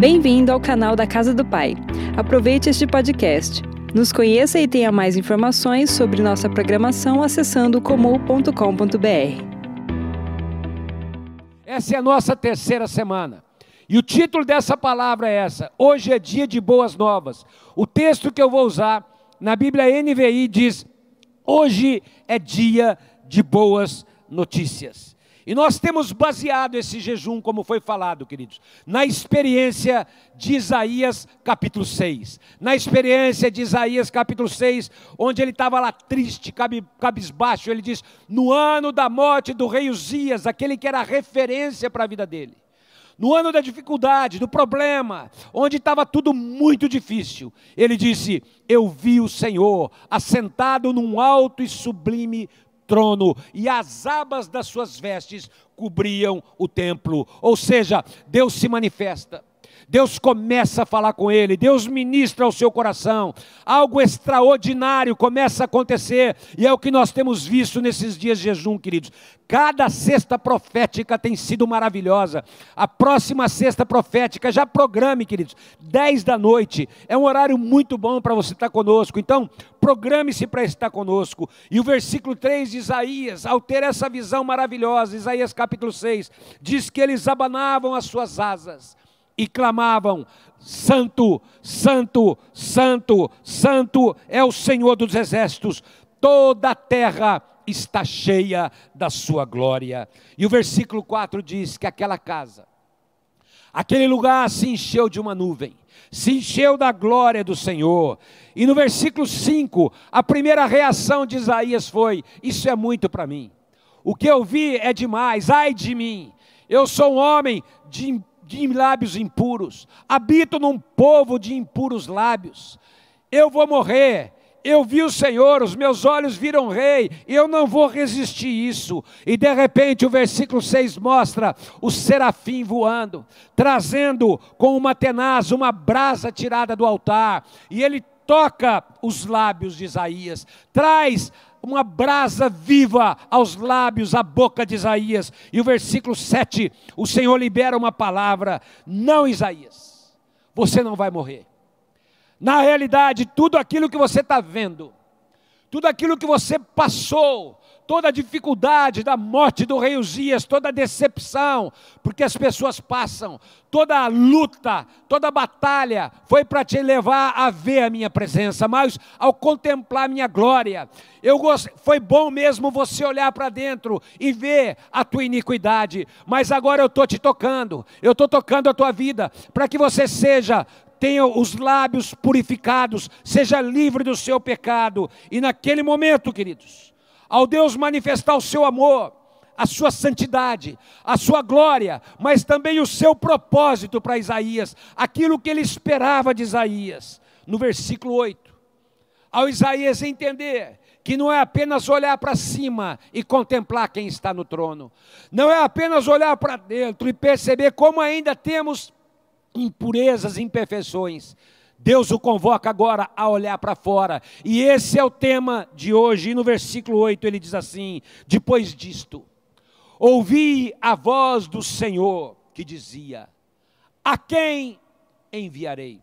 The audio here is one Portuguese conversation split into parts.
Bem-vindo ao canal da Casa do Pai. Aproveite este podcast. Nos conheça e tenha mais informações sobre nossa programação acessando comum.com.br. Essa é a nossa terceira semana. E o título dessa palavra é essa: Hoje é dia de boas novas. O texto que eu vou usar na Bíblia NVI diz: Hoje é dia de boas notícias. E nós temos baseado esse jejum, como foi falado, queridos, na experiência de Isaías capítulo 6. Na experiência de Isaías capítulo 6, onde ele estava lá triste, cabisbaixo, ele diz: No ano da morte do rei Uzias, aquele que era referência para a vida dele. No ano da dificuldade, do problema, onde estava tudo muito difícil, ele disse: Eu vi o Senhor assentado num alto e sublime trono, e as abas das suas vestes cobriam o templo. Ou seja, Deus se manifesta. Deus começa a falar com ele, Deus ministra ao seu coração, algo extraordinário começa a acontecer, e é o que nós temos visto nesses dias de jejum, queridos. Cada sexta profética tem sido maravilhosa. A próxima sexta profética, já programe, queridos, 10 da noite, é um horário muito bom para você estar conosco. Então, programe-se para estar conosco. E o versículo 3 de Isaías, ao ter essa visão maravilhosa, Isaías capítulo 6, diz que eles abanavam as suas asas e clamavam: Santo, Santo, Santo, Santo é o Senhor dos exércitos, toda a terra está cheia da sua glória. E o versículo 4 diz que aquela casa, aquele lugar se encheu de uma nuvem, se encheu da glória do Senhor. E no versículo 5, a primeira reação de Isaías foi: Isso é muito para mim. O que eu vi é demais, ai de mim. Eu sou um homem de de lábios impuros, habito num povo de impuros lábios. Eu vou morrer, eu vi o Senhor, os meus olhos viram rei, eu não vou resistir isso. E de repente o versículo 6 mostra o serafim voando, trazendo com uma tenaz uma brasa tirada do altar, e ele toca os lábios de Isaías, traz uma brasa viva aos lábios, à boca de Isaías. E o versículo 7, o Senhor libera uma palavra: Não, Isaías, você não vai morrer. Na realidade, tudo aquilo que você está vendo, tudo aquilo que você passou, toda a dificuldade da morte do rei Uzias, toda a decepção, porque as pessoas passam, toda a luta, toda a batalha foi para te levar a ver a minha presença, mas ao contemplar a minha glória, eu gost... foi bom mesmo você olhar para dentro e ver a tua iniquidade, mas agora eu estou te tocando, eu estou tocando a tua vida, para que você seja tenha os lábios purificados, seja livre do seu pecado. E naquele momento, queridos, ao Deus manifestar o seu amor, a sua santidade, a sua glória, mas também o seu propósito para Isaías, aquilo que ele esperava de Isaías. No versículo 8, ao Isaías entender que não é apenas olhar para cima e contemplar quem está no trono, não é apenas olhar para dentro e perceber como ainda temos impurezas, imperfeições, Deus o convoca agora a olhar para fora. E esse é o tema de hoje. E no versículo 8 ele diz assim: Depois disto, ouvi a voz do Senhor que dizia: A quem enviarei?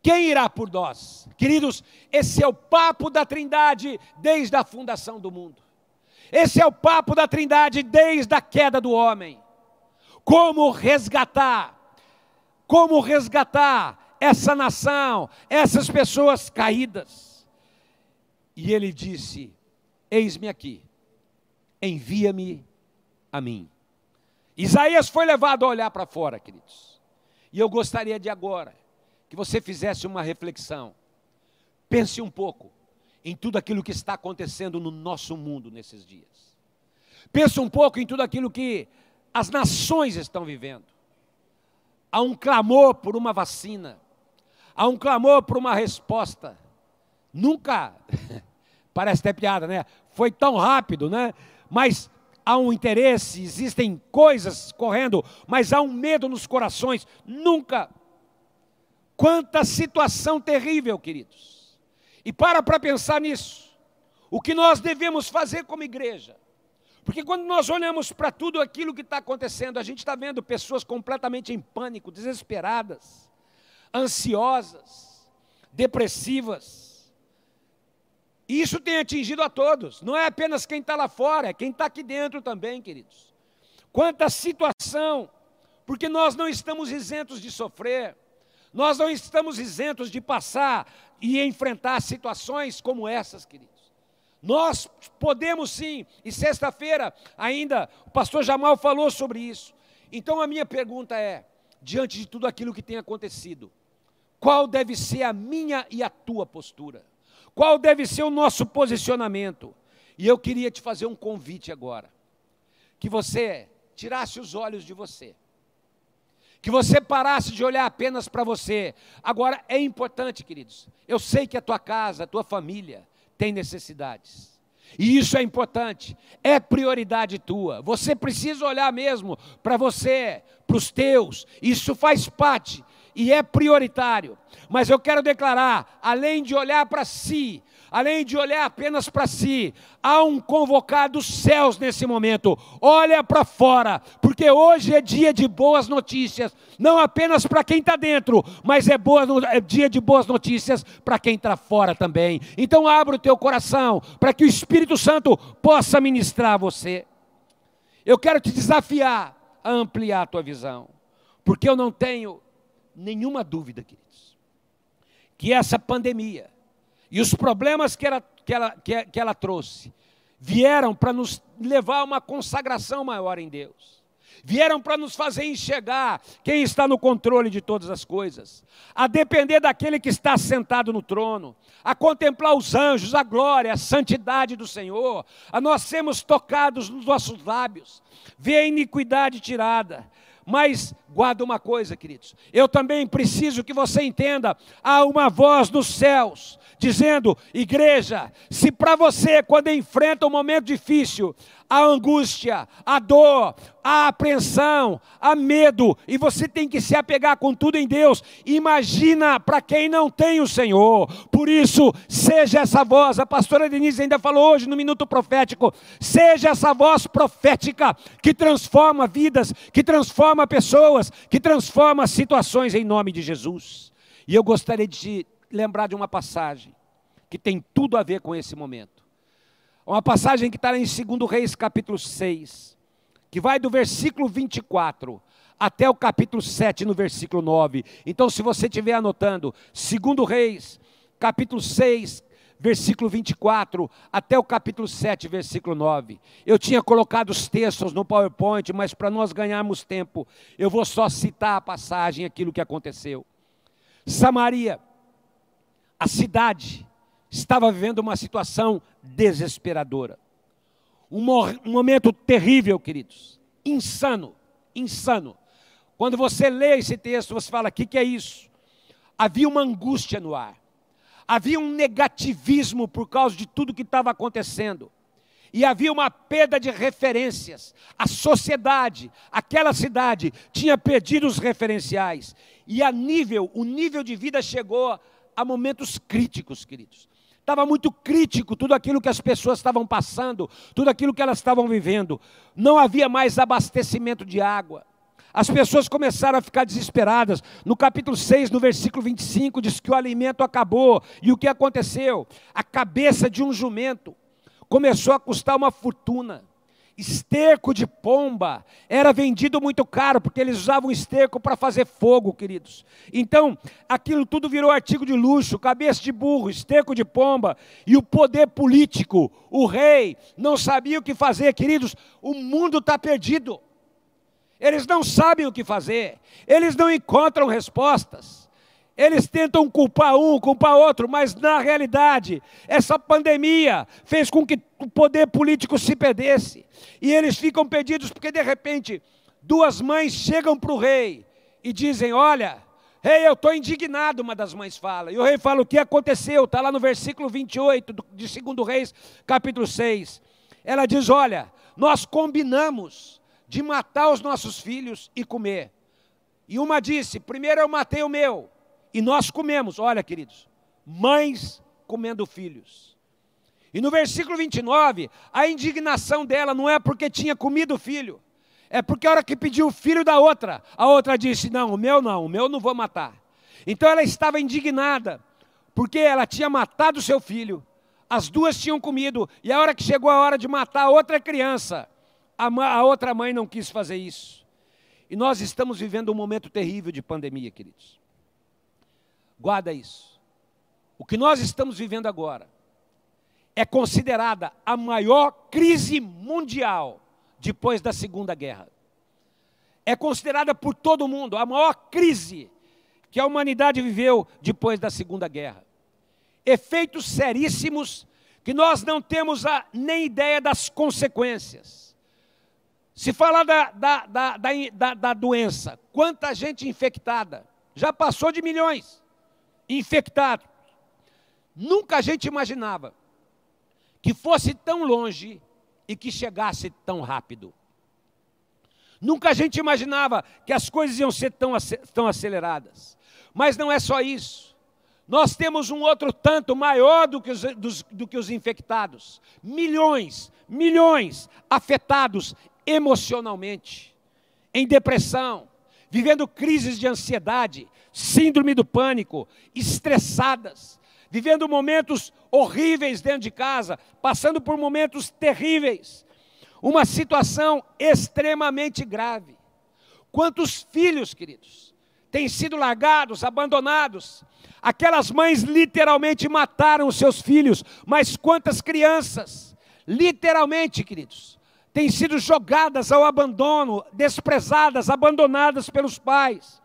Quem irá por nós? Queridos, esse é o papo da Trindade desde a fundação do mundo. Esse é o papo da Trindade desde a queda do homem. Como resgatar? Como resgatar essa nação, essas pessoas caídas. E ele disse: Eis-me aqui, envia-me a mim. Isaías foi levado a olhar para fora, queridos. E eu gostaria de agora que você fizesse uma reflexão. Pense um pouco em tudo aquilo que está acontecendo no nosso mundo nesses dias. Pense um pouco em tudo aquilo que as nações estão vivendo. Há um clamor por uma vacina, há um clamor por uma resposta. Nunca, parece até piada, né? Foi tão rápido, né? Mas há um interesse, existem coisas correndo, mas há um medo nos corações. Nunca. Quanta situação terrível, queridos. E para para pensar nisso. O que nós devemos fazer como igreja? Porque quando nós olhamos para tudo aquilo que está acontecendo, a gente está vendo pessoas completamente em pânico, desesperadas, ansiosas, depressivas. E isso tem atingido a todos, não é apenas quem está lá fora, é quem está aqui dentro também, queridos. Quanta situação, porque nós não estamos isentos de sofrer, nós não estamos isentos de passar e enfrentar situações como essas, queridos. Nós podemos sim, e sexta-feira ainda o pastor Jamal falou sobre isso. Então a minha pergunta é: diante de tudo aquilo que tem acontecido, qual deve ser a minha e a tua postura? Qual deve ser o nosso posicionamento? E eu queria te fazer um convite agora. Que você tirasse os olhos de você. Que você parasse de olhar apenas para você. Agora é importante, queridos. Eu sei que a tua casa, a tua família, tem necessidades. E isso é importante, é prioridade tua. Você precisa olhar mesmo para você, para os teus. Isso faz parte e é prioritário. Mas eu quero declarar, além de olhar para si, além de olhar apenas para si, há um convocado dos céus nesse momento. Olha para fora, porque hoje é dia de boas notícias, não apenas para quem está dentro, mas é, boa, é dia de boas notícias para quem está fora também. Então abra o teu coração para que o Espírito Santo possa ministrar a você. Eu quero te desafiar a ampliar a tua visão, porque eu não tenho nenhuma dúvida, queridos, que essa pandemia e os problemas que ela, que ela, que, que ela trouxe vieram para nos levar a uma consagração maior em Deus. Vieram para nos fazer enxergar quem está no controle de todas as coisas, a depender daquele que está sentado no trono, a contemplar os anjos, a glória, a santidade do Senhor, a nós sermos tocados nos nossos lábios, ver a iniquidade tirada, mas guarda uma coisa, queridos. Eu também preciso que você entenda: há uma voz dos céus dizendo, igreja, se para você, quando enfrenta um momento difícil, a angústia, a dor, a apreensão, a medo, e você tem que se apegar com tudo em Deus. Imagina para quem não tem o Senhor. Por isso, seja essa voz. A pastora Denise ainda falou hoje no minuto profético: seja essa voz profética que transforma vidas, que transforma pessoas, que transforma situações em nome de Jesus. E eu gostaria de lembrar de uma passagem que tem tudo a ver com esse momento. Uma passagem que está em 2 Reis, capítulo 6, que vai do versículo 24 até o capítulo 7, no versículo 9. Então, se você estiver anotando, 2 Reis, capítulo 6, versículo 24, até o capítulo 7, versículo 9. Eu tinha colocado os textos no PowerPoint, mas para nós ganharmos tempo, eu vou só citar a passagem, aquilo que aconteceu. Samaria, a cidade, estava vivendo uma situação desesperadora. Um, um momento terrível, queridos. Insano, insano. Quando você lê esse texto, você fala: o que, que é isso? Havia uma angústia no ar, havia um negativismo por causa de tudo que estava acontecendo, e havia uma perda de referências. A sociedade, aquela cidade, tinha perdido os referenciais, e a nível, o nível de vida chegou a momentos críticos, queridos. Estava muito crítico tudo aquilo que as pessoas estavam passando, tudo aquilo que elas estavam vivendo. Não havia mais abastecimento de água. As pessoas começaram a ficar desesperadas. No capítulo 6, no versículo 25, diz que o alimento acabou. E o que aconteceu? A cabeça de um jumento começou a custar uma fortuna. Esterco de pomba era vendido muito caro, porque eles usavam esterco para fazer fogo, queridos. Então, aquilo tudo virou artigo de luxo, cabeça de burro, esterco de pomba, e o poder político, o rei, não sabia o que fazer, queridos. O mundo está perdido. Eles não sabem o que fazer, eles não encontram respostas. Eles tentam culpar um, culpar outro, mas na realidade, essa pandemia fez com que o poder político se perdesse. E eles ficam perdidos porque, de repente, duas mães chegam para o rei e dizem: Olha, rei, eu estou indignado. Uma das mães fala. E o rei fala: O que aconteceu? Está lá no versículo 28 de 2 Reis, capítulo 6. Ela diz: Olha, nós combinamos de matar os nossos filhos e comer. E uma disse: Primeiro eu matei o meu e nós comemos, olha, queridos, mães comendo filhos. E no versículo 29, a indignação dela não é porque tinha comido o filho, é porque a hora que pediu o filho da outra, a outra disse: Não, o meu não, o meu não vou matar. Então ela estava indignada, porque ela tinha matado seu filho, as duas tinham comido, e a hora que chegou a hora de matar a outra criança, a, a outra mãe não quis fazer isso. E nós estamos vivendo um momento terrível de pandemia, queridos. Guarda isso. O que nós estamos vivendo agora é considerada a maior crise mundial depois da Segunda Guerra. É considerada por todo mundo a maior crise que a humanidade viveu depois da Segunda Guerra. Efeitos seríssimos que nós não temos a, nem ideia das consequências. Se falar da, da, da, da, da doença, quanta gente infectada? Já passou de milhões infectados. Nunca a gente imaginava que fosse tão longe e que chegasse tão rápido. Nunca a gente imaginava que as coisas iam ser tão, tão aceleradas. Mas não é só isso. Nós temos um outro tanto maior do que os, dos, do que os infectados. Milhões, milhões afetados emocionalmente, em depressão, vivendo crises de ansiedade, síndrome do pânico, estressadas, vivendo momentos horríveis dentro de casa, passando por momentos terríveis, uma situação extremamente grave. Quantos filhos, queridos, têm sido largados, abandonados? Aquelas mães literalmente mataram os seus filhos, mas quantas crianças, literalmente, queridos, têm sido jogadas ao abandono, desprezadas, abandonadas pelos pais.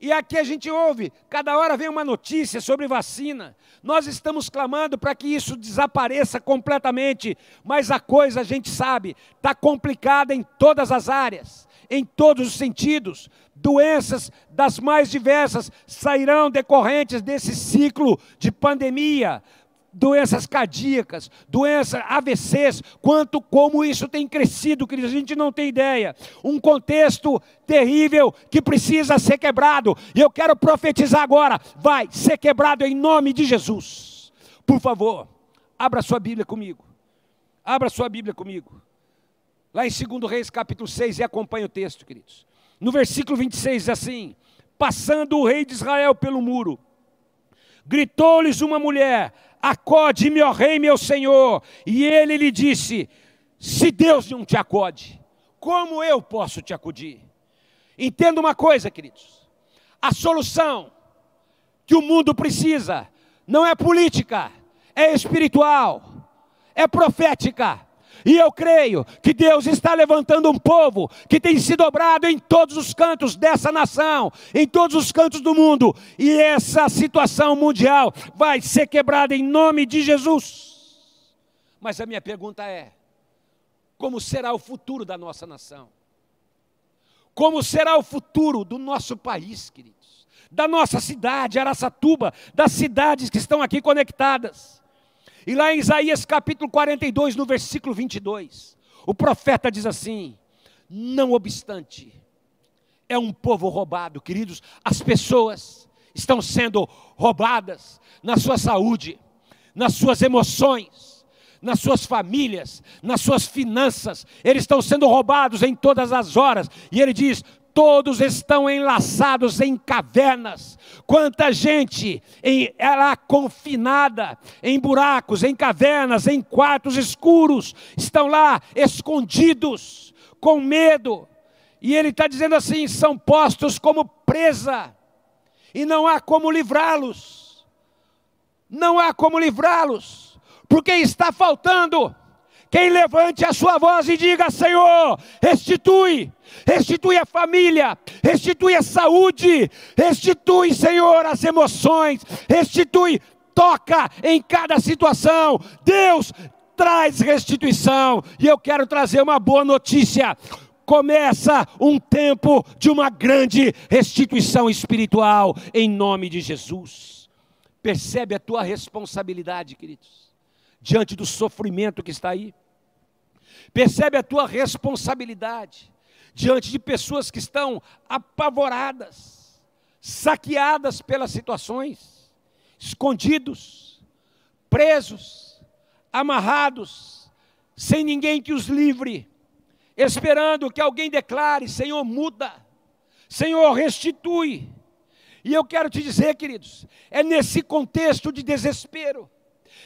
E aqui a gente ouve, cada hora vem uma notícia sobre vacina. Nós estamos clamando para que isso desapareça completamente, mas a coisa a gente sabe, está complicada em todas as áreas, em todos os sentidos. Doenças das mais diversas sairão decorrentes desse ciclo de pandemia doenças cardíacas, doenças AVCs, quanto como isso tem crescido, queridos, a gente não tem ideia. Um contexto terrível que precisa ser quebrado. E eu quero profetizar agora, vai ser quebrado em nome de Jesus. Por favor, abra sua Bíblia comigo. Abra sua Bíblia comigo. Lá em 2 Reis, capítulo 6, e acompanhe o texto, queridos. No versículo 26 assim: Passando o rei de Israel pelo muro, gritou-lhes uma mulher: Acode-me, ó rei, meu senhor. E ele lhe disse: Se Deus não te acode, como eu posso te acudir? Entenda uma coisa, queridos: a solução que o mundo precisa não é política, é espiritual, é profética e eu creio que Deus está levantando um povo que tem se dobrado em todos os cantos dessa nação, em todos os cantos do mundo, e essa situação mundial vai ser quebrada em nome de Jesus. Mas a minha pergunta é: como será o futuro da nossa nação? Como será o futuro do nosso país, queridos? Da nossa cidade, Araçatuba, das cidades que estão aqui conectadas. E lá em Isaías capítulo 42, no versículo 22, o profeta diz assim: Não obstante, é um povo roubado, queridos, as pessoas estão sendo roubadas na sua saúde, nas suas emoções, nas suas famílias, nas suas finanças, eles estão sendo roubados em todas as horas, e ele diz: todos estão enlaçados em cavernas. Quanta gente em, ela confinada em buracos, em cavernas, em quartos escuros, estão lá escondidos, com medo. E ele está dizendo assim: são postos como presa, e não há como livrá-los. Não há como livrá-los, porque está faltando quem levante a sua voz e diga: Senhor, restitui, restitui a família, restitui a saúde, restitui, Senhor, as emoções, restitui, toca em cada situação. Deus traz restituição, e eu quero trazer uma boa notícia começa um tempo de uma grande restituição espiritual, em nome de Jesus. Percebe a tua responsabilidade, queridos, diante do sofrimento que está aí. Percebe a tua responsabilidade diante de pessoas que estão apavoradas, saqueadas pelas situações, escondidos, presos, amarrados, sem ninguém que os livre, esperando que alguém declare: Senhor, muda, Senhor, restitui. E eu quero te dizer, queridos, é nesse contexto de desespero,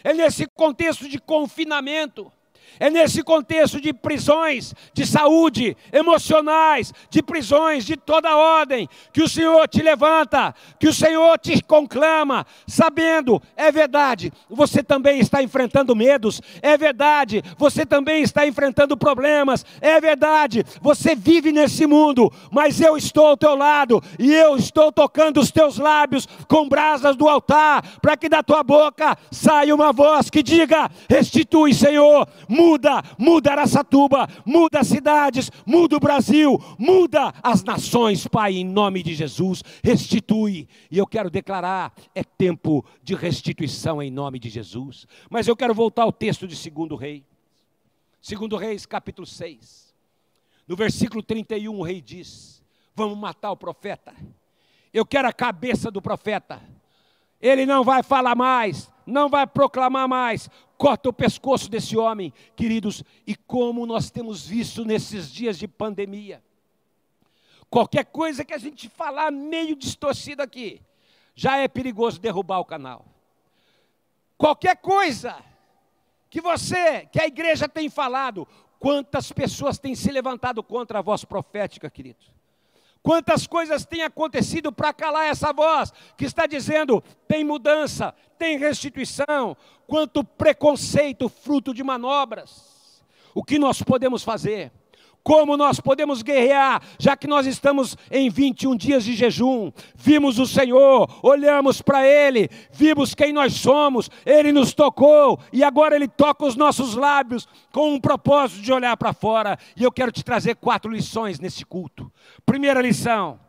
é nesse contexto de confinamento, é nesse contexto de prisões de saúde, emocionais, de prisões de toda ordem, que o Senhor te levanta, que o Senhor te conclama, sabendo, é verdade, você também está enfrentando medos, é verdade, você também está enfrentando problemas, é verdade, você vive nesse mundo, mas eu estou ao teu lado e eu estou tocando os teus lábios com brasas do altar, para que da tua boca saia uma voz que diga: restitui, Senhor, muda Araçatuba, muda as cidades, muda o Brasil, muda as nações, Pai, em nome de Jesus, restitui. E eu quero declarar, é tempo de restituição em nome de Jesus. Mas eu quero voltar ao texto de segundo rei. Segundo Reis, capítulo 6. No versículo 31, o rei diz: Vamos matar o profeta. Eu quero a cabeça do profeta. Ele não vai falar mais, não vai proclamar mais. Corta o pescoço desse homem, queridos, e como nós temos visto nesses dias de pandemia. Qualquer coisa que a gente falar meio distorcido aqui, já é perigoso derrubar o canal. Qualquer coisa que você, que a igreja tem falado, quantas pessoas têm se levantado contra a voz profética, queridos? Quantas coisas têm acontecido para calar essa voz que está dizendo: tem mudança, tem restituição, quanto preconceito fruto de manobras. O que nós podemos fazer? Como nós podemos guerrear, já que nós estamos em 21 dias de jejum. Vimos o Senhor, olhamos para Ele, vimos quem nós somos, Ele nos tocou e agora Ele toca os nossos lábios com um propósito de olhar para fora. E eu quero te trazer quatro lições nesse culto. Primeira lição: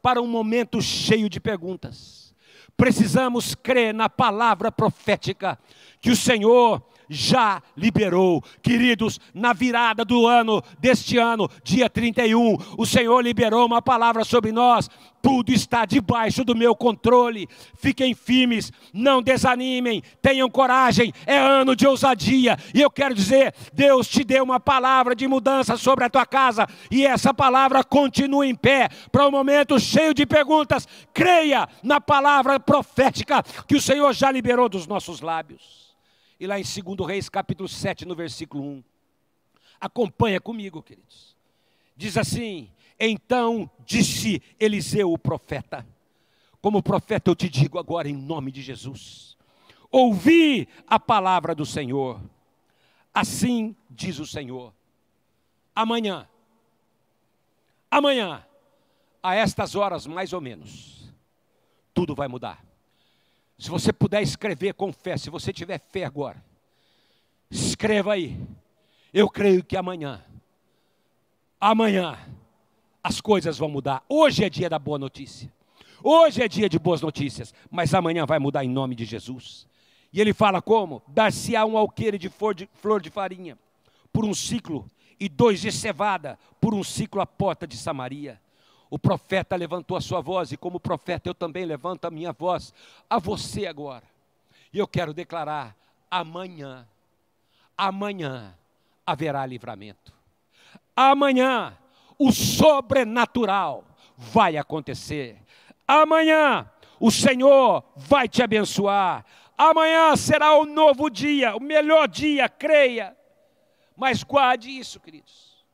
para um momento cheio de perguntas, precisamos crer na palavra profética que o Senhor já liberou. Queridos, na virada do ano, deste ano, dia 31, o Senhor liberou uma palavra sobre nós. Tudo está debaixo do meu controle. Fiquem firmes, não desanimem, tenham coragem. É ano de ousadia. E eu quero dizer: Deus te deu uma palavra de mudança sobre a tua casa. E essa palavra continua em pé para um momento cheio de perguntas. Creia na palavra profética que o Senhor já liberou dos nossos lábios. E lá em 2 Reis, capítulo 7, no versículo 1. Acompanha comigo, queridos. Diz assim: Então disse Eliseu, o profeta, como profeta eu te digo agora em nome de Jesus: Ouvi a palavra do Senhor. Assim diz o Senhor. Amanhã, amanhã, a estas horas mais ou menos, tudo vai mudar. Se você puder escrever com fé, se você tiver fé agora, escreva aí. Eu creio que amanhã, amanhã, as coisas vão mudar. Hoje é dia da boa notícia. Hoje é dia de boas notícias, mas amanhã vai mudar em nome de Jesus. E ele fala como? Dar-se-á um alqueire de flor, de farinha por um ciclo, e dois de cevada por um ciclo à porta de Samaria. O profeta levantou a sua voz, e como profeta eu também levanto a minha voz a você agora. E eu quero declarar: amanhã, amanhã haverá livramento. Amanhã o sobrenatural vai acontecer. Amanhã o Senhor vai te abençoar. Amanhã será o novo dia, o melhor dia, creia. Mas guarde isso, queridos.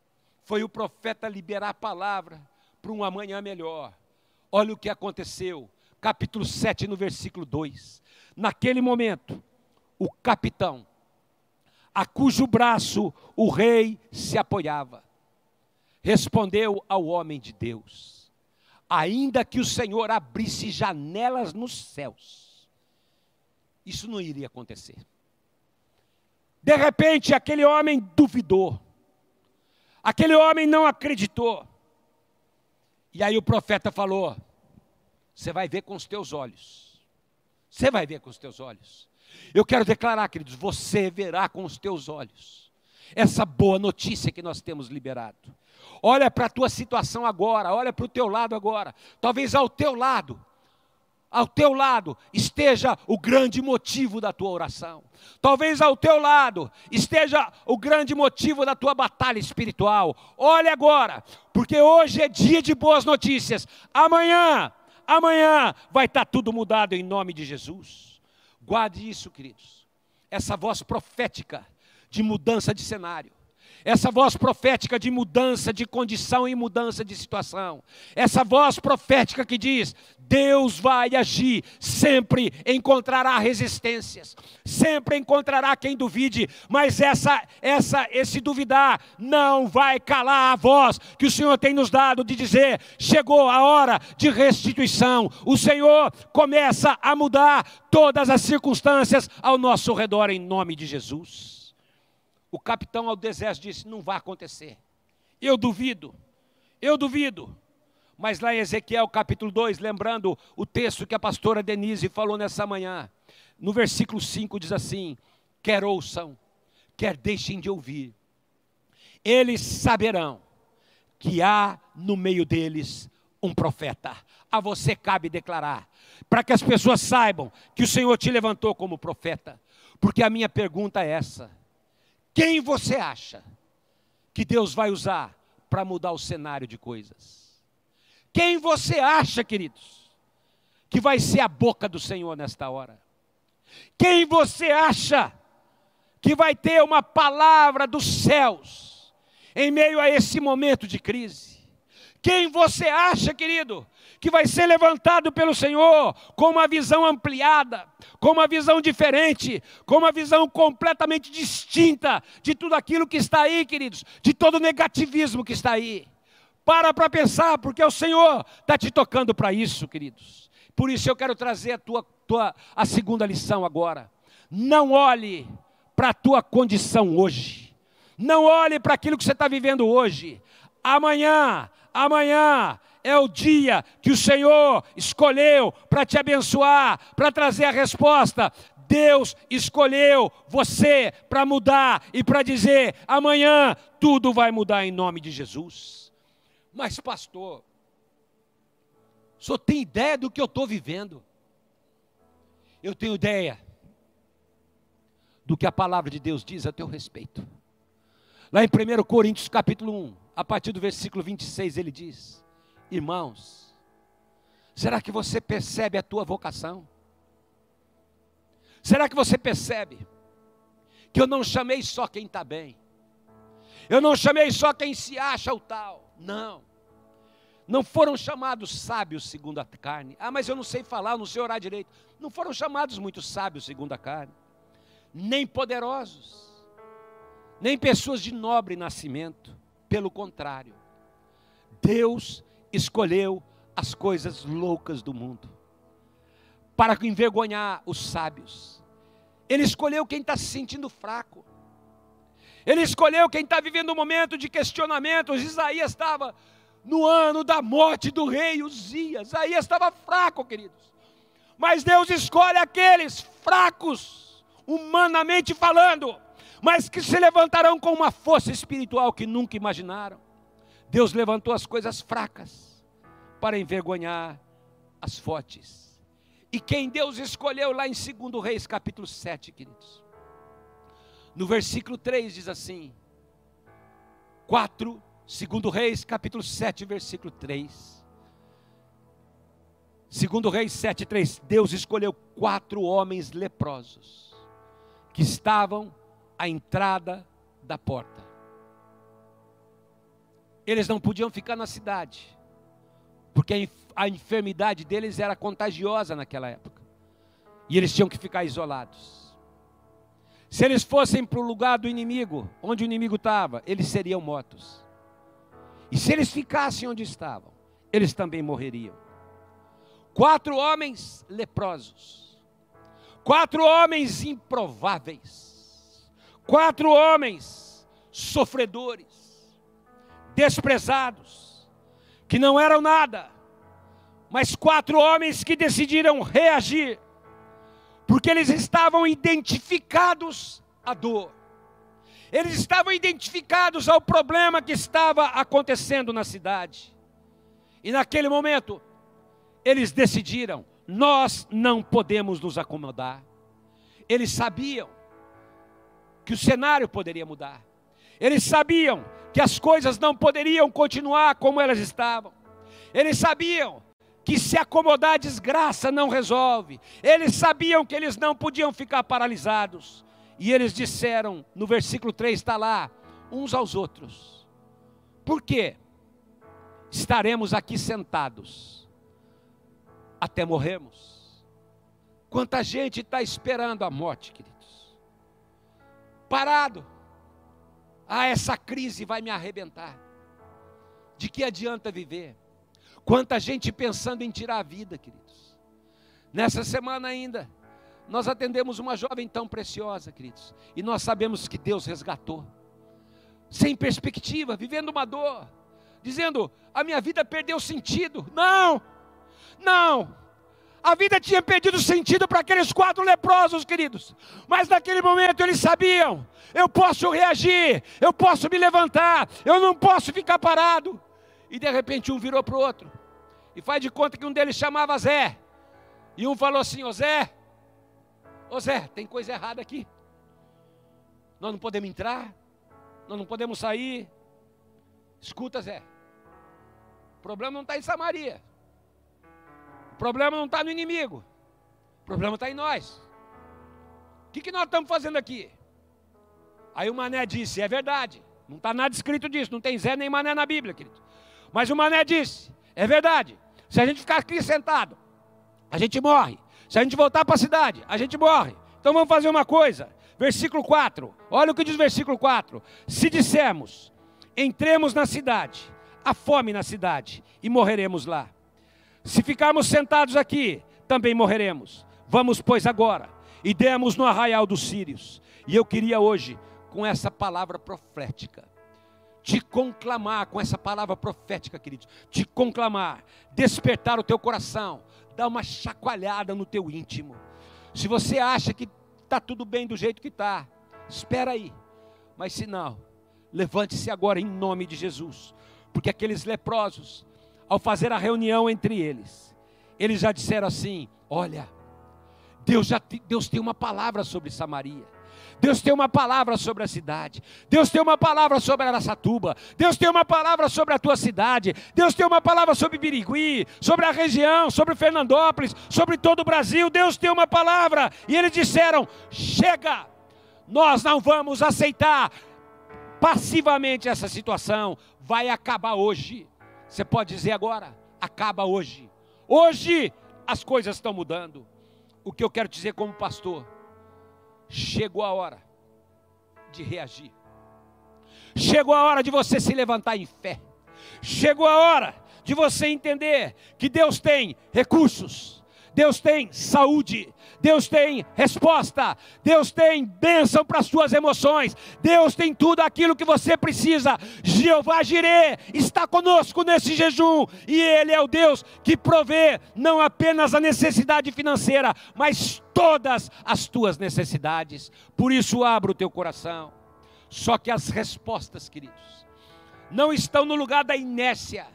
Foi o profeta liberar a palavra para um amanhã melhor. Olha o que aconteceu, capítulo 7, no versículo 2. Naquele momento, o capitão, a cujo braço o rei se apoiava, respondeu ao homem de Deus: Ainda que o Senhor abrisse janelas nos céus, isso não iria acontecer. De repente, aquele homem duvidou, aquele homem não acreditou. E aí o profeta falou: Você vai ver com os teus olhos. Você vai ver com os teus olhos. Eu quero declarar, queridos, você verá com os teus olhos essa boa notícia que nós temos liberado. Olha para a tua situação agora, olha para o teu lado agora. Talvez ao teu lado ao teu lado esteja o grande motivo da tua oração. Talvez ao teu lado esteja o grande motivo da tua batalha espiritual. Olhe agora, porque hoje é dia de boas notícias. Amanhã, amanhã vai estar tudo mudado em nome de Jesus. Guarde isso, queridos. Essa voz profética de mudança de cenário essa voz profética de mudança de condição e mudança de situação, essa voz profética que diz: Deus vai agir, sempre encontrará resistências, sempre encontrará quem duvide, mas essa, essa, esse duvidar não vai calar a voz que o Senhor tem nos dado de dizer: chegou a hora de restituição. O Senhor começa a mudar todas as circunstâncias ao nosso redor em nome de Jesus. O capitão ao deserto disse: Não vai acontecer. Eu duvido, eu duvido. Mas lá em Ezequiel capítulo 2, lembrando o texto que a pastora Denise falou nessa manhã, no versículo 5 diz assim: Quer ouçam, quer deixem de ouvir, eles saberão que há no meio deles um profeta. A você cabe declarar, para que as pessoas saibam que o Senhor te levantou como profeta. Porque a minha pergunta é essa: quem você acha que Deus vai usar para mudar o cenário de coisas? Quem você acha, queridos, que vai ser a boca do Senhor nesta hora? Quem você acha que vai ter uma palavra dos céus em meio a esse momento de crise? Quem você acha, querido, que vai ser levantado pelo Senhor com uma visão ampliada, com uma visão diferente, com uma visão completamente distinta de tudo aquilo que está aí, queridos, de todo o negativismo que está aí. Para para pensar, porque o Senhor está te tocando para isso, queridos. Por isso eu quero trazer a tua, tua a segunda lição agora. Não olhe para a tua condição hoje. Não olhe para aquilo que você está vivendo hoje. Amanhã, amanhã é o dia que o Senhor escolheu para te abençoar, para trazer a resposta. Deus escolheu você para mudar e para dizer: amanhã tudo vai mudar em nome de Jesus. Mas, pastor, senhor tem ideia do que eu estou vivendo? Eu tenho ideia do que a palavra de Deus diz a teu respeito. Lá em 1 Coríntios capítulo 1, a partir do versículo 26, ele diz: Irmãos, será que você percebe a tua vocação? Será que você percebe que eu não chamei só quem está bem? Eu não chamei só quem se acha o tal. Não. Não foram chamados sábios segundo a carne. Ah, mas eu não sei falar, eu não sei orar direito. Não foram chamados muitos sábios segundo a carne. Nem poderosos. Nem pessoas de nobre nascimento. Pelo contrário. Deus escolheu as coisas loucas do mundo para envergonhar os sábios. Ele escolheu quem está se sentindo fraco. Ele escolheu quem está vivendo um momento de questionamento. Isaías estava no ano da morte do rei Uzias. Isaías estava fraco, queridos. Mas Deus escolhe aqueles fracos, humanamente falando, mas que se levantarão com uma força espiritual que nunca imaginaram. Deus levantou as coisas fracas para envergonhar as fortes. E quem Deus escolheu lá em 2 Reis, capítulo 7, queridos. No versículo 3 diz assim: 4, 2 Reis, capítulo 7, versículo 3. 2 Reis 7, 3. Deus escolheu quatro homens leprosos que estavam à entrada da porta. Eles não podiam ficar na cidade, porque a enfermidade deles era contagiosa naquela época, e eles tinham que ficar isolados. Se eles fossem para o lugar do inimigo, onde o inimigo estava, eles seriam mortos. E se eles ficassem onde estavam, eles também morreriam. Quatro homens leprosos, quatro homens improváveis, quatro homens sofredores, desprezados, que não eram nada, mas quatro homens que decidiram reagir, porque eles estavam identificados à dor, eles estavam identificados ao problema que estava acontecendo na cidade, e naquele momento, eles decidiram nós não podemos nos acomodar. Eles sabiam que o cenário poderia mudar. Eles sabiam que as coisas não poderiam continuar como elas estavam. Eles sabiam que se acomodar a desgraça não resolve. Eles sabiam que eles não podiam ficar paralisados. E eles disseram, no versículo 3 está lá, uns aos outros: Por quê? Estaremos aqui sentados até morrermos. Quanta gente está esperando a morte, queridos. Parado. Ah, essa crise vai me arrebentar. De que adianta viver? Quanta gente pensando em tirar a vida, queridos. Nessa semana ainda, nós atendemos uma jovem tão preciosa, queridos, e nós sabemos que Deus resgatou, sem perspectiva, vivendo uma dor, dizendo: a minha vida perdeu sentido. Não, não, a vida tinha perdido sentido para aqueles quatro leprosos, queridos. Mas naquele momento eles sabiam: eu posso reagir, eu posso me levantar, eu não posso ficar parado. E de repente um virou para o outro. E faz de conta que um deles chamava Zé. E um falou assim: Ô Zé, ô Zé, tem coisa errada aqui. Nós não podemos entrar, nós não podemos sair. Escuta, Zé. O problema não está em Samaria problema não está no inimigo, o problema está em nós. O que, que nós estamos fazendo aqui? Aí o Mané disse: é verdade, não está nada escrito disso, não tem Zé nem Mané na Bíblia, querido. Mas o Mané disse: é verdade, se a gente ficar aqui sentado, a gente morre. Se a gente voltar para a cidade, a gente morre. Então vamos fazer uma coisa. Versículo 4. Olha o que diz o versículo 4. Se dissermos, entremos na cidade, há fome na cidade e morreremos lá. Se ficarmos sentados aqui, também morreremos. Vamos, pois, agora e demos no arraial dos sírios. E eu queria hoje, com essa palavra profética, te conclamar, com essa palavra profética, queridos, te conclamar, despertar o teu coração, dar uma chacoalhada no teu íntimo. Se você acha que está tudo bem do jeito que está, espera aí. Mas se não, levante-se agora em nome de Jesus, porque aqueles leprosos, ao fazer a reunião entre eles, eles já disseram assim: Olha, Deus, já, Deus tem uma palavra sobre Samaria. Deus tem uma palavra sobre a cidade. Deus tem uma palavra sobre Aracatuba. Deus tem uma palavra sobre a tua cidade. Deus tem uma palavra sobre Birigui, sobre a região, sobre Fernandópolis, sobre todo o Brasil. Deus tem uma palavra. E eles disseram: chega, nós não vamos aceitar passivamente essa situação. Vai acabar hoje. Você pode dizer agora, acaba hoje. Hoje as coisas estão mudando. O que eu quero dizer como pastor, chegou a hora de reagir. Chegou a hora de você se levantar em fé. Chegou a hora de você entender que Deus tem recursos Deus tem saúde, Deus tem resposta, Deus tem bênção para as suas emoções, Deus tem tudo aquilo que você precisa. Jeová Jireh está conosco nesse jejum e Ele é o Deus que provê não apenas a necessidade financeira, mas todas as tuas necessidades. Por isso, abra o teu coração. Só que as respostas, queridos, não estão no lugar da inércia,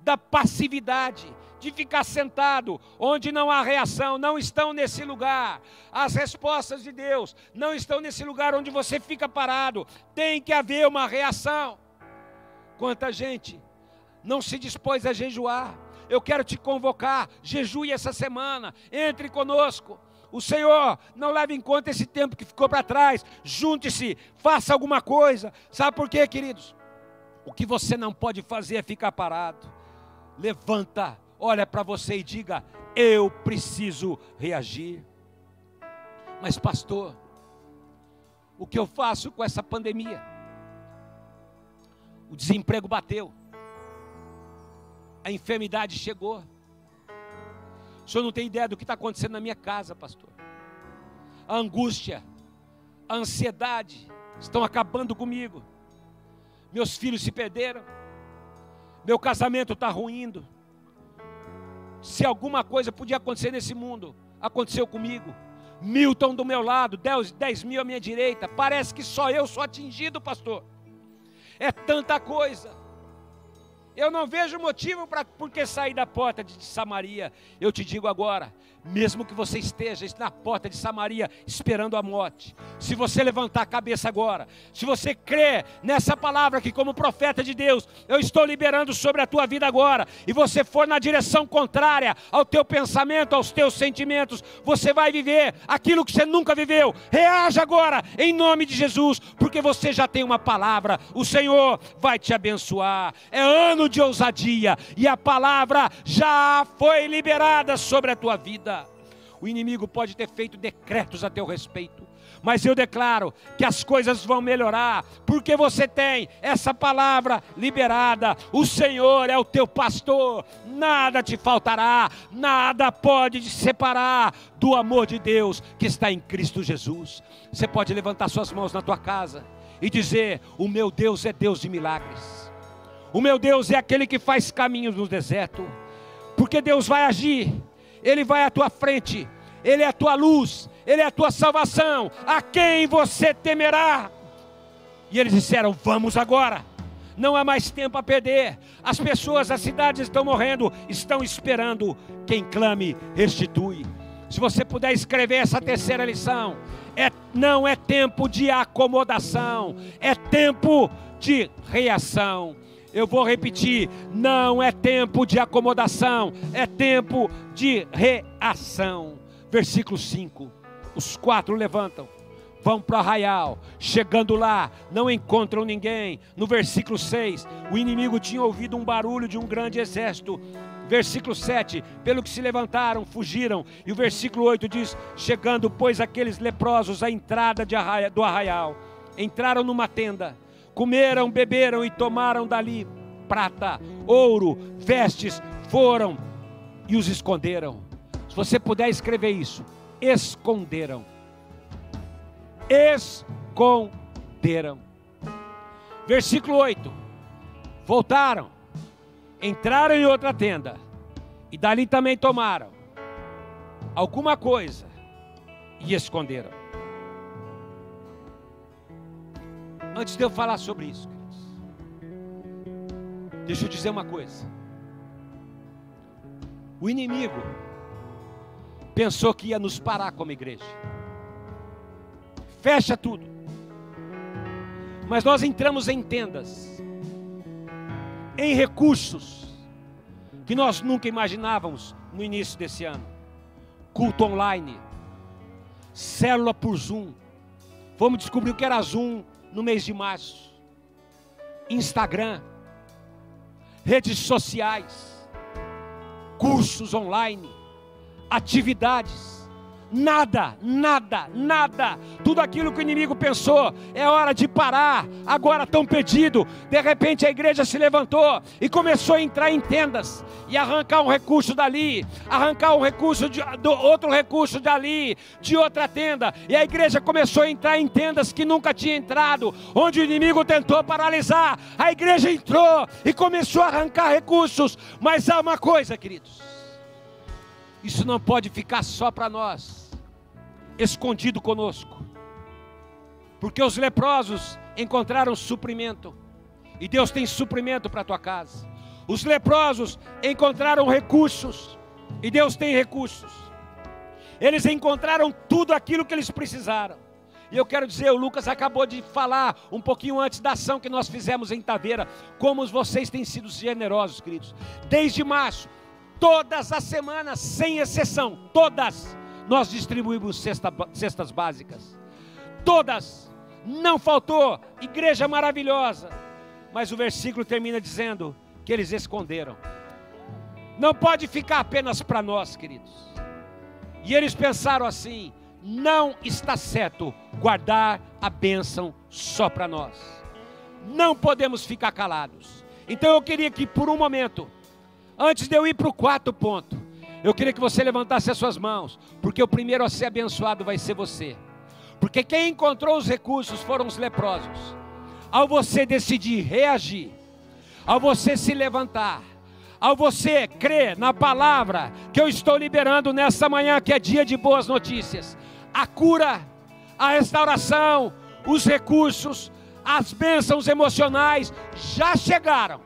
da passividade de ficar sentado, onde não há reação, não estão nesse lugar. As respostas de Deus não estão nesse lugar onde você fica parado. Tem que haver uma reação. Quanta gente não se dispôs a jejuar. Eu quero te convocar, jejue essa semana, entre conosco. O Senhor não leva em conta esse tempo que ficou para trás. Junte-se, faça alguma coisa. Sabe por quê, queridos? O que você não pode fazer é ficar parado. Levanta olha para você e diga: Eu preciso reagir. Mas, pastor, o que eu faço com essa pandemia? O desemprego bateu, a enfermidade chegou. O senhor não tem ideia do que está acontecendo na minha casa, pastor. A angústia, a ansiedade estão acabando comigo. Meus filhos se perderam, meu casamento está ruindo, se alguma coisa podia acontecer nesse mundo, aconteceu comigo. Milton do meu lado, 10, 10 mil à minha direita. Parece que só eu sou atingido, pastor. É tanta coisa. Eu não vejo motivo para por que sair da porta de Samaria. Eu te digo agora, mesmo que você esteja na porta de Samaria esperando a morte, se você levantar a cabeça agora, se você crê nessa palavra que, como profeta de Deus, eu estou liberando sobre a tua vida agora, e você for na direção contrária ao teu pensamento, aos teus sentimentos, você vai viver aquilo que você nunca viveu. Reaja agora, em nome de Jesus, porque você já tem uma palavra, o Senhor vai te abençoar. É ano de ousadia, e a palavra já foi liberada sobre a tua vida. O inimigo pode ter feito decretos a teu respeito, mas eu declaro que as coisas vão melhorar, porque você tem essa palavra liberada. O Senhor é o teu pastor, nada te faltará, nada pode te separar do amor de Deus que está em Cristo Jesus. Você pode levantar suas mãos na tua casa e dizer: O meu Deus é Deus de milagres. O meu Deus é aquele que faz caminhos no deserto, porque Deus vai agir, Ele vai à tua frente, ele é a tua luz, Ele é a tua salvação. A quem você temerá? E eles disseram: Vamos agora. Não há mais tempo a perder. As pessoas, as cidades estão morrendo, estão esperando. Quem clame, restitui. Se você puder escrever essa terceira lição, é, não é tempo de acomodação, é tempo de reação. Eu vou repetir: não é tempo de acomodação, é tempo de reação versículo 5. Os quatro levantam, vão para o arraial. Chegando lá, não encontram ninguém. No versículo 6, o inimigo tinha ouvido um barulho de um grande exército. Versículo 7, pelo que se levantaram, fugiram. E o versículo 8 diz: Chegando, pois, aqueles leprosos à entrada arraia, do arraial, entraram numa tenda, comeram, beberam e tomaram dali prata, ouro, vestes, foram e os esconderam. Se você puder escrever isso, esconderam. Esconderam. Versículo 8. Voltaram, entraram em outra tenda, e dali também tomaram alguma coisa e esconderam. Antes de eu falar sobre isso, queridos, deixa eu dizer uma coisa. O inimigo pensou que ia nos parar como igreja. Fecha tudo. Mas nós entramos em tendas, em recursos que nós nunca imaginávamos no início desse ano. Culto online, célula por Zoom. Fomos descobrir o que era Zoom no mês de março. Instagram, redes sociais, cursos online atividades. Nada, nada, nada. Tudo aquilo que o inimigo pensou, é hora de parar. Agora tão pedido. De repente a igreja se levantou e começou a entrar em tendas e arrancar um recurso dali, arrancar um recurso de do, outro recurso dali, de outra tenda. E a igreja começou a entrar em tendas que nunca tinha entrado, onde o inimigo tentou paralisar. A igreja entrou e começou a arrancar recursos. Mas há uma coisa, queridos isso não pode ficar só para nós, escondido conosco. Porque os leprosos encontraram suprimento, e Deus tem suprimento para a tua casa. Os leprosos encontraram recursos, e Deus tem recursos. Eles encontraram tudo aquilo que eles precisaram. E eu quero dizer, o Lucas acabou de falar um pouquinho antes da ação que nós fizemos em Taveira, como vocês têm sido generosos, queridos. Desde março, Todas as semanas, sem exceção, todas, nós distribuímos cesta, cestas básicas. Todas, não faltou, igreja maravilhosa. Mas o versículo termina dizendo que eles esconderam. Não pode ficar apenas para nós, queridos. E eles pensaram assim: não está certo guardar a bênção só para nós. Não podemos ficar calados. Então eu queria que por um momento Antes de eu ir para o quarto ponto, eu queria que você levantasse as suas mãos, porque o primeiro a ser abençoado vai ser você. Porque quem encontrou os recursos foram os leprosos. Ao você decidir reagir, ao você se levantar, ao você crer na palavra que eu estou liberando nessa manhã, que é dia de boas notícias, a cura, a restauração, os recursos, as bênçãos emocionais já chegaram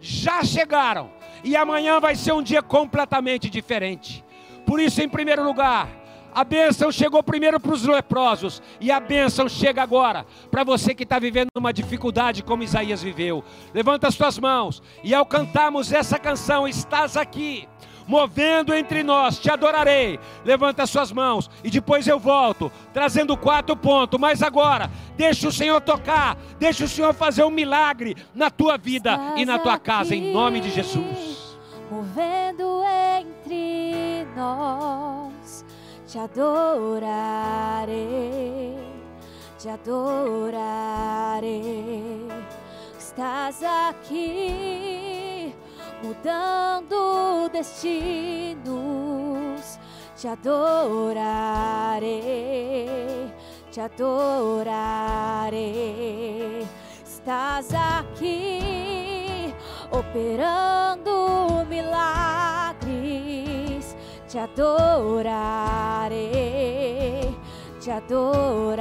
já chegaram e amanhã vai ser um dia completamente diferente. Por isso, em primeiro lugar, a bênção chegou primeiro para os leprosos, e a bênção chega agora para você que está vivendo uma dificuldade como Isaías viveu. Levanta as tuas mãos, e ao cantarmos essa canção, estás aqui, movendo entre nós, te adorarei. Levanta as suas mãos, e depois eu volto, trazendo quatro pontos. Mas agora, deixa o Senhor tocar, deixa o Senhor fazer um milagre na tua vida Estás e na tua casa, aqui, em nome de Jesus. Movendo entre nós, te adorarei, te adorarei. Estás aqui, mudando destinos, te adorarei, te adorarei. Estás aqui, operando milagres, te adorarei, te adorarei.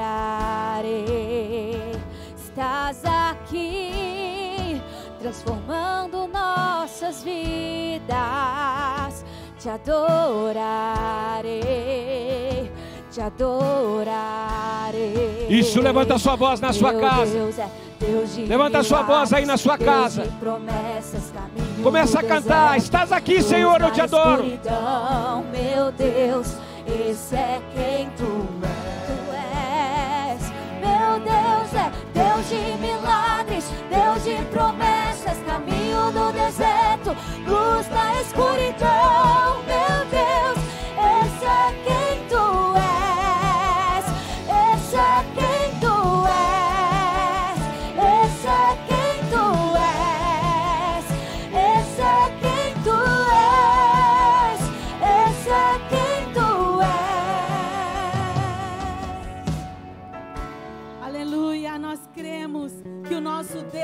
Estás aqui, transformando nossas vidas, te adorarei, te adorarei. Isso, levanta sua voz na sua Meu casa. Deus é Deus de Levanta a sua voz aí na sua casa. Deus de promessas, Começa a no cantar. Estás aqui, Senhor, eu te adoro. Meu Deus, esse é quem tu és. Meu Deus é Deus de milagres, Deus de promessas, caminho no deserto, luz na escuridão. Meu Deus,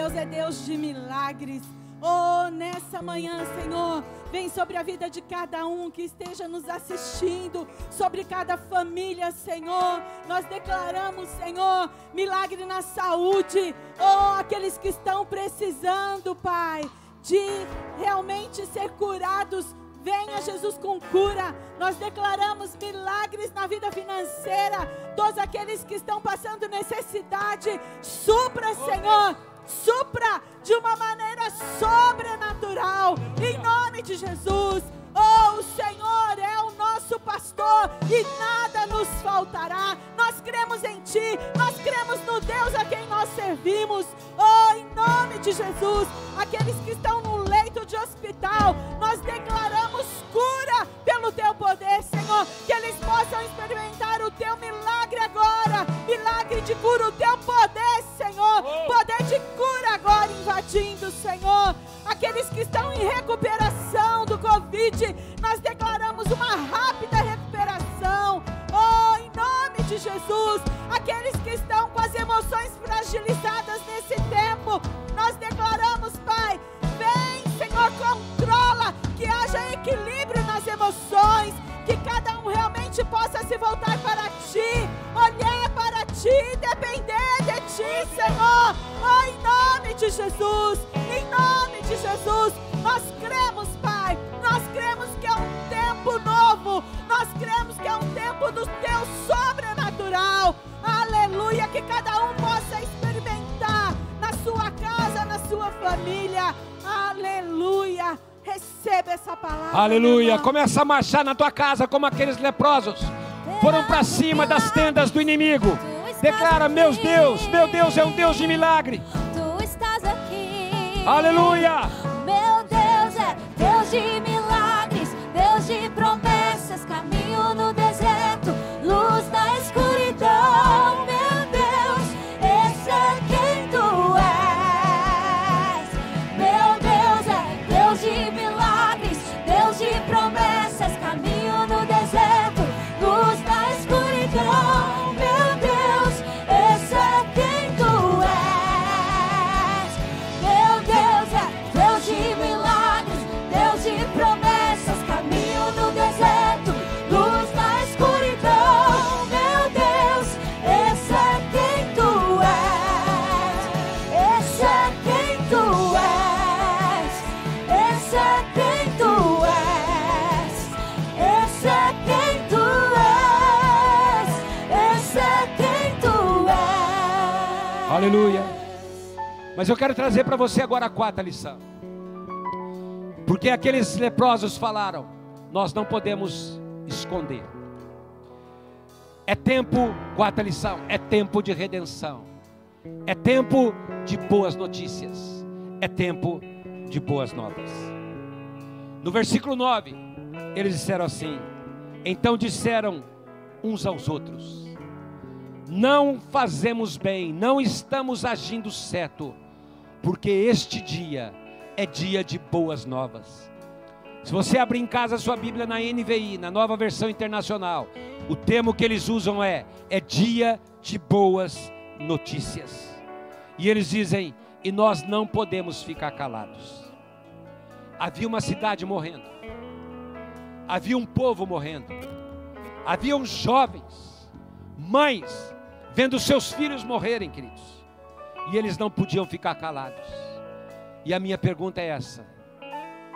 Deus é Deus de milagres. Oh, nessa manhã, Senhor, vem sobre a vida de cada um que esteja nos assistindo, sobre cada família, Senhor. Nós declaramos, Senhor, milagre na saúde. Oh, aqueles que estão precisando, Pai, de realmente ser curados Venha Jesus com cura. Nós declaramos milagres na vida financeira. Todos aqueles que estão passando necessidade, supra, Senhor. Supra de uma maneira sobrenatural. Em nome de Jesus. Oh, o Senhor é o nosso pastor e nada nos faltará. Nós cremos em Ti, nós cremos no Deus a quem nós servimos. Oh, em nome de Jesus, aqueles que estão no leito de hospital, nós declaramos invadindo, Senhor. Aqueles que estão em recuperação do Covid, Aleluia. Começa a marchar na tua casa como aqueles leprosos. Foram para cima das tendas do inimigo. Declara: Meus Deus, meu Deus é um Deus de milagre. Tu estás aqui. Aleluia. Meu Deus é Deus de milagres, Deus de promessas, caminho Aleluia. Mas eu quero trazer para você agora a quarta lição. Porque aqueles leprosos falaram: Nós não podemos esconder. É tempo, quarta lição, é tempo de redenção. É tempo de boas notícias. É tempo de boas novas. No versículo 9, eles disseram assim: Então disseram uns aos outros: Não fazemos bem, não estamos agindo certo, porque este dia é dia de boas novas. Se você abrir em casa a sua Bíblia na NVI, na nova versão internacional, o termo que eles usam é: é dia de boas notícias. E eles dizem: e nós não podemos ficar calados. Havia uma cidade morrendo, havia um povo morrendo, haviam jovens, mães, vendo seus filhos morrerem, queridos, e eles não podiam ficar calados. E a minha pergunta é essa: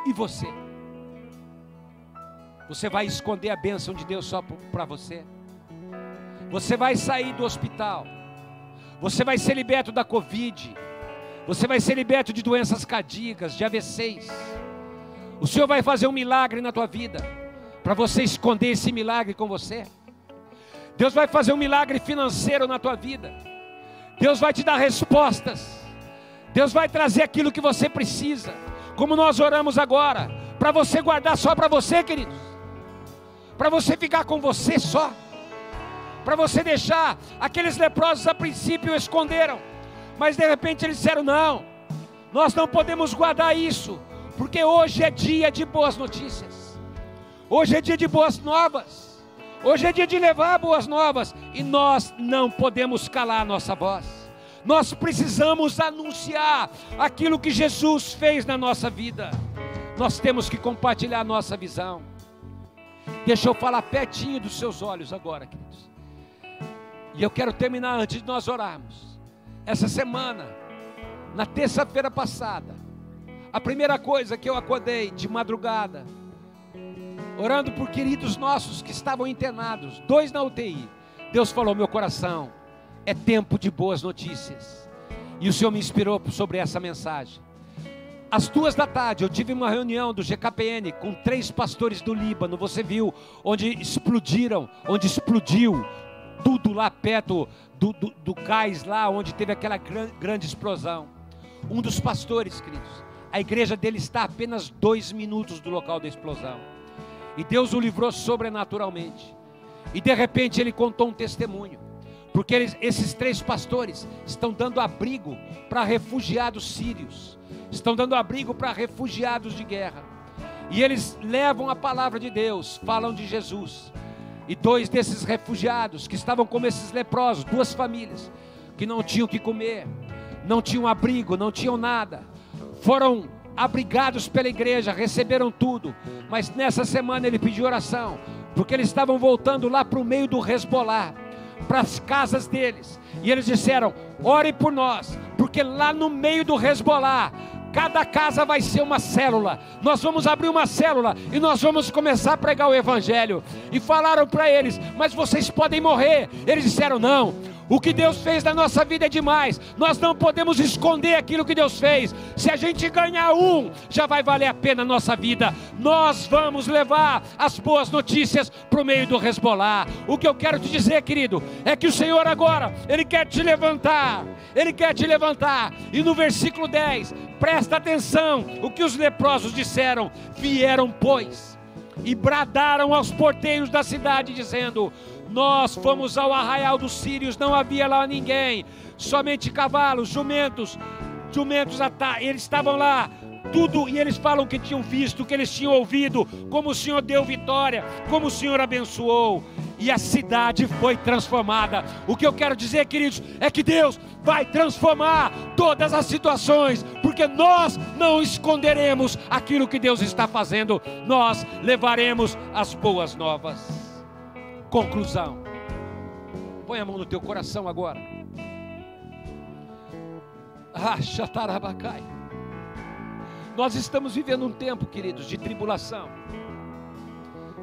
e você? Você vai esconder a bênção de Deus só para você? Você vai sair do hospital, você vai ser liberto da Covid, você vai ser liberto de doenças cardíacas, de AVCs. O Senhor vai fazer um milagre na tua vida, para você esconder esse milagre com você. Deus vai fazer um milagre financeiro na tua vida. Deus vai te dar respostas. Deus vai trazer aquilo que você precisa, como nós oramos agora, para você guardar só para você, queridos. Para você ficar com você só. Para você deixar aqueles leprosos a princípio esconderam mas de repente eles disseram: não, nós não podemos guardar isso, porque hoje é dia de boas notícias, hoje é dia de boas novas, hoje é dia de levar boas novas, e nós não podemos calar a nossa voz. Nós precisamos anunciar aquilo que Jesus fez na nossa vida. Nós temos que compartilhar a nossa visão. Deixa eu falar pertinho dos seus olhos agora, queridos. E eu quero terminar antes de nós orarmos essa semana, na terça-feira passada, a primeira coisa que eu acordei de madrugada, orando por queridos nossos que estavam internados, dois na UTI. Deus falou: meu coração, é tempo de boas notícias. E o Senhor me inspirou sobre essa mensagem. Às duas da tarde eu tive uma reunião do GKPN com três pastores do Líbano. Você viu onde explodiram, onde explodiu tudo lá perto do, do, do lá onde teve aquela gran, grande explosão. Um dos pastores, queridos, a igreja dele está a apenas dois minutos do local da explosão. E Deus o livrou sobrenaturalmente. E de repente ele contou um testemunho. Porque eles, esses três pastores estão dando abrigo para refugiados sírios, estão dando abrigo para refugiados de guerra. E eles levam a palavra de Deus, falam de Jesus. E dois desses refugiados que estavam como esses leprosos, duas famílias, que não tinham o que comer, não tinham abrigo, não tinham nada, foram abrigados pela igreja, receberam tudo, mas nessa semana ele pediu oração, porque eles estavam voltando lá para o meio do resbolar, para as casas deles, e eles disseram: ore por nós, porque lá no meio do resbolar Cada casa vai ser uma célula. Nós vamos abrir uma célula e nós vamos começar a pregar o Evangelho. E falaram para eles: Mas vocês podem morrer. Eles disseram: Não, o que Deus fez na nossa vida é demais. Nós não podemos esconder aquilo que Deus fez. Se a gente ganhar um, já vai valer a pena a nossa vida. Nós vamos levar as boas notícias para o meio do resbolar. O que eu quero te dizer, querido, é que o Senhor agora, Ele quer te levantar. Ele quer te levantar. E no versículo 10, presta atenção: o que os leprosos disseram: vieram, pois, e bradaram aos porteiros da cidade, dizendo: nós fomos ao arraial dos sírios, não havia lá ninguém, somente cavalos, jumentos, jumentos eles estavam lá, tudo, e eles falam que tinham visto, que eles tinham ouvido, como o Senhor deu vitória, como o Senhor abençoou, e a cidade foi transformada. O que eu quero dizer, queridos, é que Deus vai transformar todas as situações, porque nós não esconderemos aquilo que Deus está fazendo, nós levaremos as boas novas. Conclusão. Põe a mão no teu coração agora. Rachatarabacai. Nós estamos vivendo um tempo, queridos, de tribulação,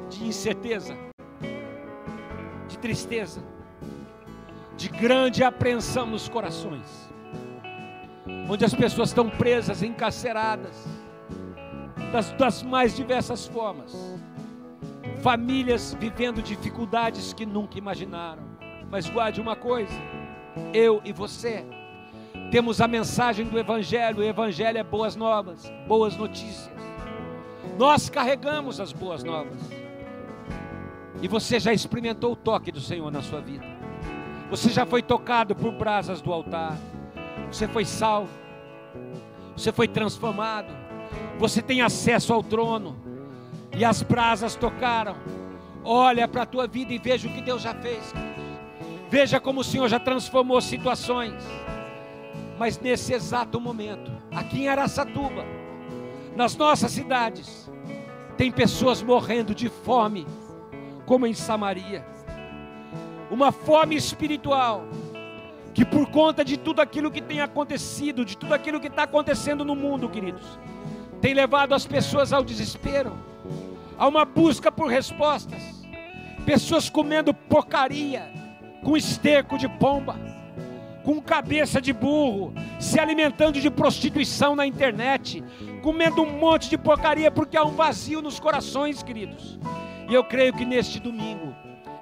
de incerteza, de tristeza, de grande apreensão nos corações. onde as pessoas estão presas, encarceradas, das, das mais diversas formas. Famílias vivendo dificuldades que nunca imaginaram. Mas guarde uma coisa: eu e você temos a mensagem do Evangelho, o Evangelho é boas novas, boas notícias. Nós carregamos as boas novas. E você já experimentou o toque do Senhor na sua vida. Você já foi tocado por brasas do altar. Você foi salvo. Você foi transformado. Você tem acesso ao trono. E as brasas tocaram. Olha para a tua vida e veja o que Deus já fez. Veja como o Senhor já transformou situações. Mas nesse exato momento, aqui em Araçatuba, nas nossas cidades, tem pessoas morrendo de fome, como em Samaria. Uma fome espiritual, que por conta de tudo aquilo que tem acontecido, de tudo aquilo que está acontecendo no mundo, queridos, tem levado as pessoas ao desespero, a uma busca por respostas. Pessoas comendo porcaria, com esterco de pomba com cabeça de burro, se alimentando de prostituição na internet, comendo um monte de porcaria porque há um vazio nos corações, queridos. E eu creio que neste domingo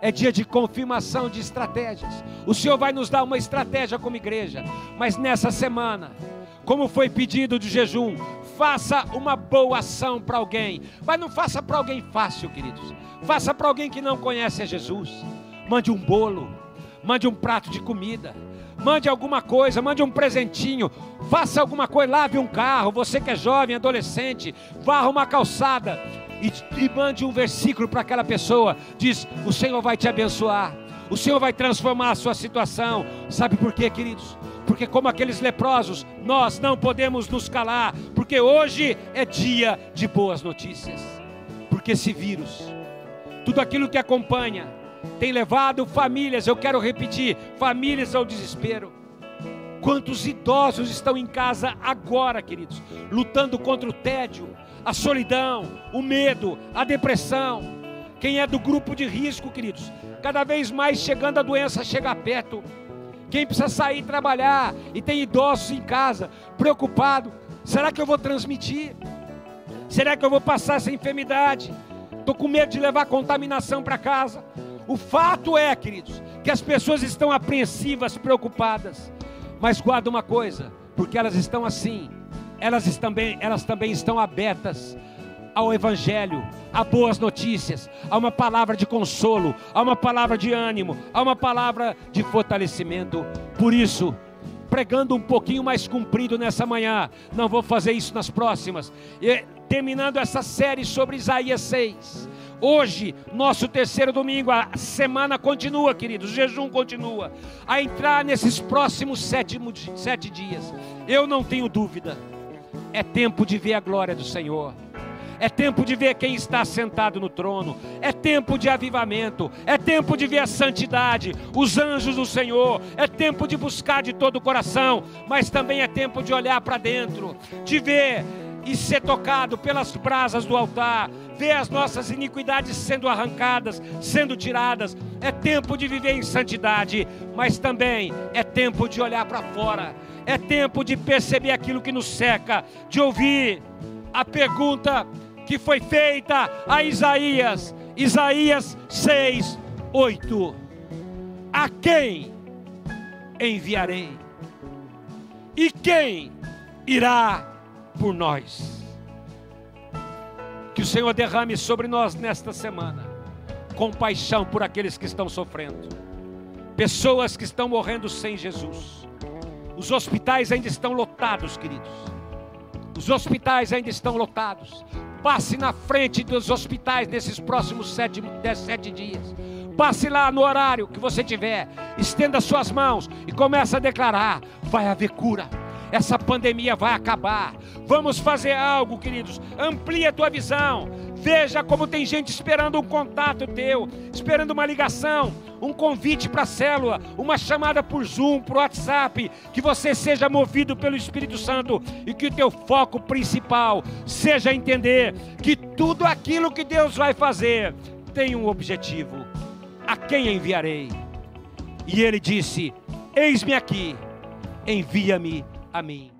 é dia de confirmação de estratégias. O Senhor vai nos dar uma estratégia como igreja, mas nessa semana, como foi pedido de jejum, faça uma boa ação para alguém, mas não faça para alguém fácil, queridos. Faça para alguém que não conhece a Jesus. Mande um bolo, mande um prato de comida mande alguma coisa, mande um presentinho, faça alguma coisa, lave um carro, você que é jovem, adolescente, varra uma calçada e, e mande um versículo para aquela pessoa. Diz: O Senhor vai te abençoar, o Senhor vai transformar a sua situação. Sabe por quê, queridos? Porque, como aqueles leprosos, nós não podemos nos calar, porque hoje é dia de boas notícias. Porque esse vírus, tudo aquilo que acompanha, tem levado famílias, eu quero repetir, famílias ao desespero. Quantos idosos estão em casa agora, queridos, lutando contra o tédio, a solidão, o medo, a depressão. Quem é do grupo de risco, queridos, cada vez mais chegando a doença chegar perto. Quem precisa sair trabalhar e tem idosos em casa, preocupado: será que eu vou transmitir? Será que eu vou passar essa enfermidade? Estou com medo de levar contaminação para casa. O fato é, queridos, que as pessoas estão apreensivas, preocupadas. Mas guarda uma coisa, porque elas estão assim, elas também, elas também estão abertas ao Evangelho, a boas notícias, a uma palavra de consolo, a uma palavra de ânimo, a uma palavra de fortalecimento. Por isso, pregando um pouquinho mais comprido nessa manhã, não vou fazer isso nas próximas, e, terminando essa série sobre Isaías 6 Hoje, nosso terceiro domingo, a semana continua, queridos, o jejum continua. A entrar nesses próximos sete, sete dias, eu não tenho dúvida, é tempo de ver a glória do Senhor. É tempo de ver quem está sentado no trono. É tempo de avivamento. É tempo de ver a santidade, os anjos do Senhor. É tempo de buscar de todo o coração. Mas também é tempo de olhar para dentro, de ver e ser tocado pelas brasas do altar, ver as nossas iniquidades sendo arrancadas, sendo tiradas. É tempo de viver em santidade, mas também é tempo de olhar para fora, é tempo de perceber aquilo que nos seca, de ouvir a pergunta que foi feita a Isaías, Isaías 6, 8: A quem enviarei? E quem irá por nós. Que o Senhor derrame sobre nós nesta semana compaixão por aqueles que estão sofrendo, pessoas que estão morrendo sem Jesus. Os hospitais ainda estão lotados, queridos. Os hospitais ainda estão lotados. Passe na frente dos hospitais nesses próximos sete, dez, sete dias. Passe lá no horário que você tiver. Estenda suas mãos e comece a declarar: vai haver cura essa pandemia vai acabar. Vamos fazer algo, queridos. Amplie a tua visão. Veja como tem gente esperando um contato teu, esperando uma ligação, um convite para a célula, uma chamada por Zoom, por WhatsApp. Que você seja movido pelo Espírito Santo e que o teu foco principal seja entender que tudo aquilo que Deus vai fazer tem um objetivo. A quem enviarei? E ele disse: Eis-me aqui, envia-me a mim.